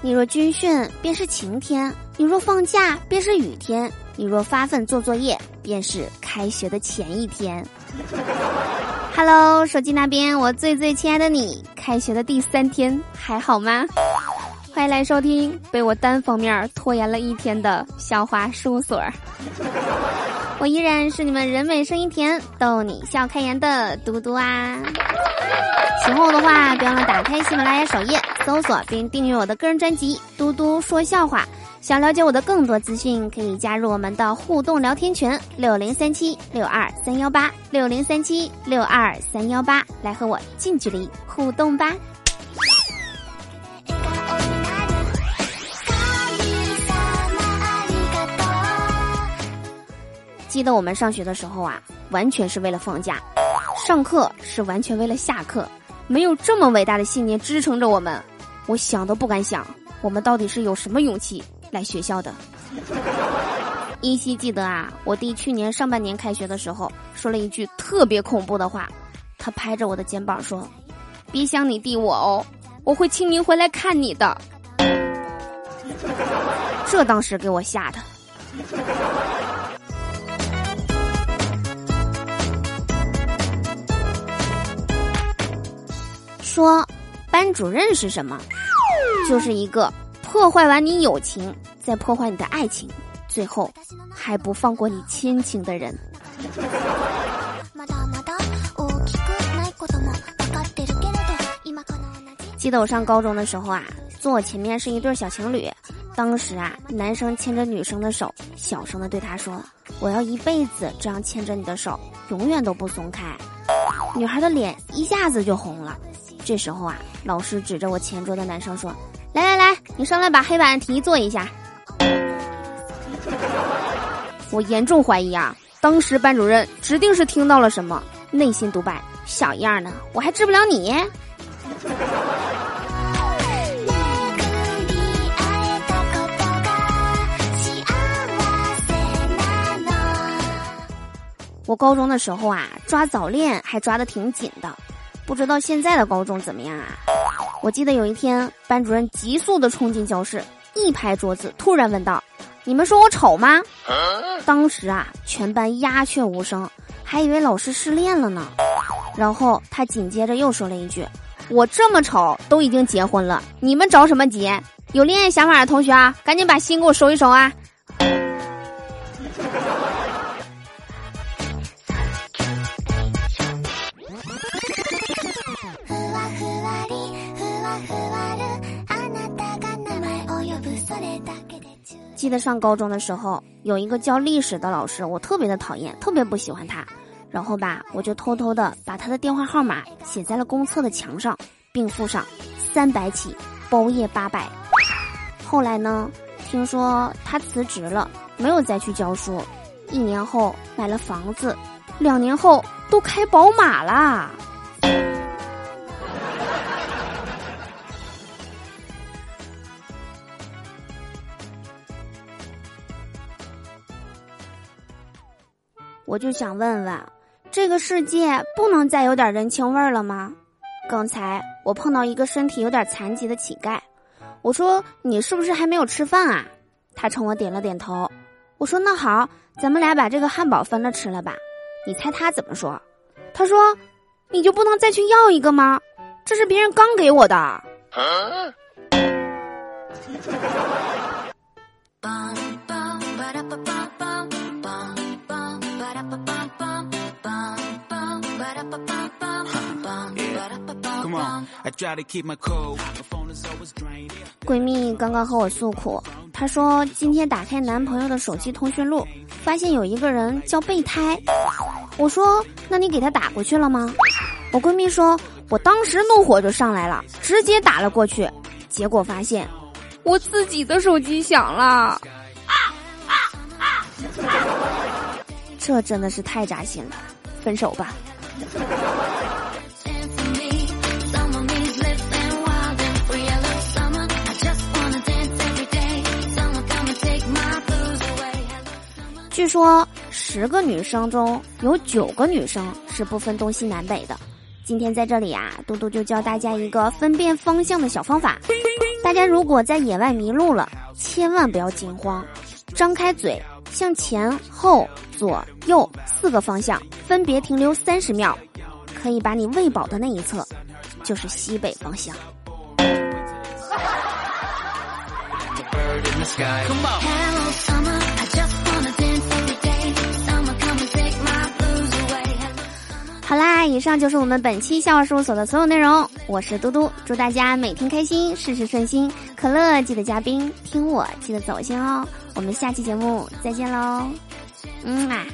你若军训，便是晴天；你若放假，便是雨天；你若发奋做作业，便是开学的前一天。Hello，手机那边，我最最亲爱的你，开学的第三天还好吗？欢迎来收听被我单方面拖延了一天的笑话事务所。我依然是你们人美声音甜、逗你笑开颜的嘟嘟啊！喜欢我的话，别忘了打开喜马拉雅首页，搜索并订阅我的个人专辑《嘟嘟说笑话》。想了解我的更多资讯，可以加入我们的互动聊天群六零三七六二三幺八六零三七六二三幺八，来和我近距离互动吧。记得我们上学的时候啊，完全是为了放假，上课是完全为了下课，没有这么伟大的信念支撑着我们，我想都不敢想，我们到底是有什么勇气。来学校的，依稀记得啊，我弟去年上半年开学的时候说了一句特别恐怖的话，他拍着我的肩膀说：“别想你弟我哦，我会清明回来看你的。”这当时给我吓的。说，班主任是什么？就是一个。破坏完你友情，再破坏你的爱情，最后还不放过你亲情的人。记得我上高中的时候啊，坐我前面是一对小情侣，当时啊，男生牵着女生的手，小声的对她说：“我要一辈子这样牵着你的手，永远都不松开。”女孩的脸一下子就红了。这时候啊，老师指着我前桌的男生说。来来来，你上来把黑板题做一下。我严重怀疑啊，当时班主任指定是听到了什么，内心独白：小样呢，我还治不了你。我高中的时候啊，抓早恋还抓的挺紧的，不知道现在的高中怎么样啊？我记得有一天，班主任急速的冲进教室，一拍桌子，突然问道：“你们说我丑吗？”当时啊，全班鸦雀无声，还以为老师失恋了呢。然后他紧接着又说了一句：“我这么丑，都已经结婚了，你们着什么急？有恋爱想法的同学啊，赶紧把心给我收一收啊！”记得上高中的时候，有一个教历史的老师，我特别的讨厌，特别不喜欢他。然后吧，我就偷偷的把他的电话号码写在了公厕的墙上，并附上三百起，包夜八百。后来呢，听说他辞职了，没有再去教书。一年后买了房子，两年后都开宝马啦。我就想问问，这个世界不能再有点人情味儿了吗？刚才我碰到一个身体有点残疾的乞丐，我说你是不是还没有吃饭啊？他冲我点了点头。我说那好，咱们俩把这个汉堡分了吃了吧。你猜他怎么说？他说，你就不能再去要一个吗？这是别人刚给我的。闺蜜刚刚和我诉苦，她说今天打开男朋友的手机通讯录，发现有一个人叫备胎。我说那你给他打过去了吗？我闺蜜说，我当时怒火就上来了，直接打了过去，结果发现我自己的手机响了。啊啊啊这真的是太扎心了，分手吧。据说十个女生中有九个女生是不分东西南北的。今天在这里啊，嘟嘟就教大家一个分辨方向的小方法。大家如果在野外迷路了，千万不要惊慌，张开嘴，向前后左右四个方向分别停留三十秒，可以把你喂饱的那一侧，就是西北方向。以上就是我们本期笑话事务所的所有内容。我是嘟嘟，祝大家每天开心，事事顺心。可乐记得加冰，听我记得走心哦。我们下期节目再见喽，嗯啊。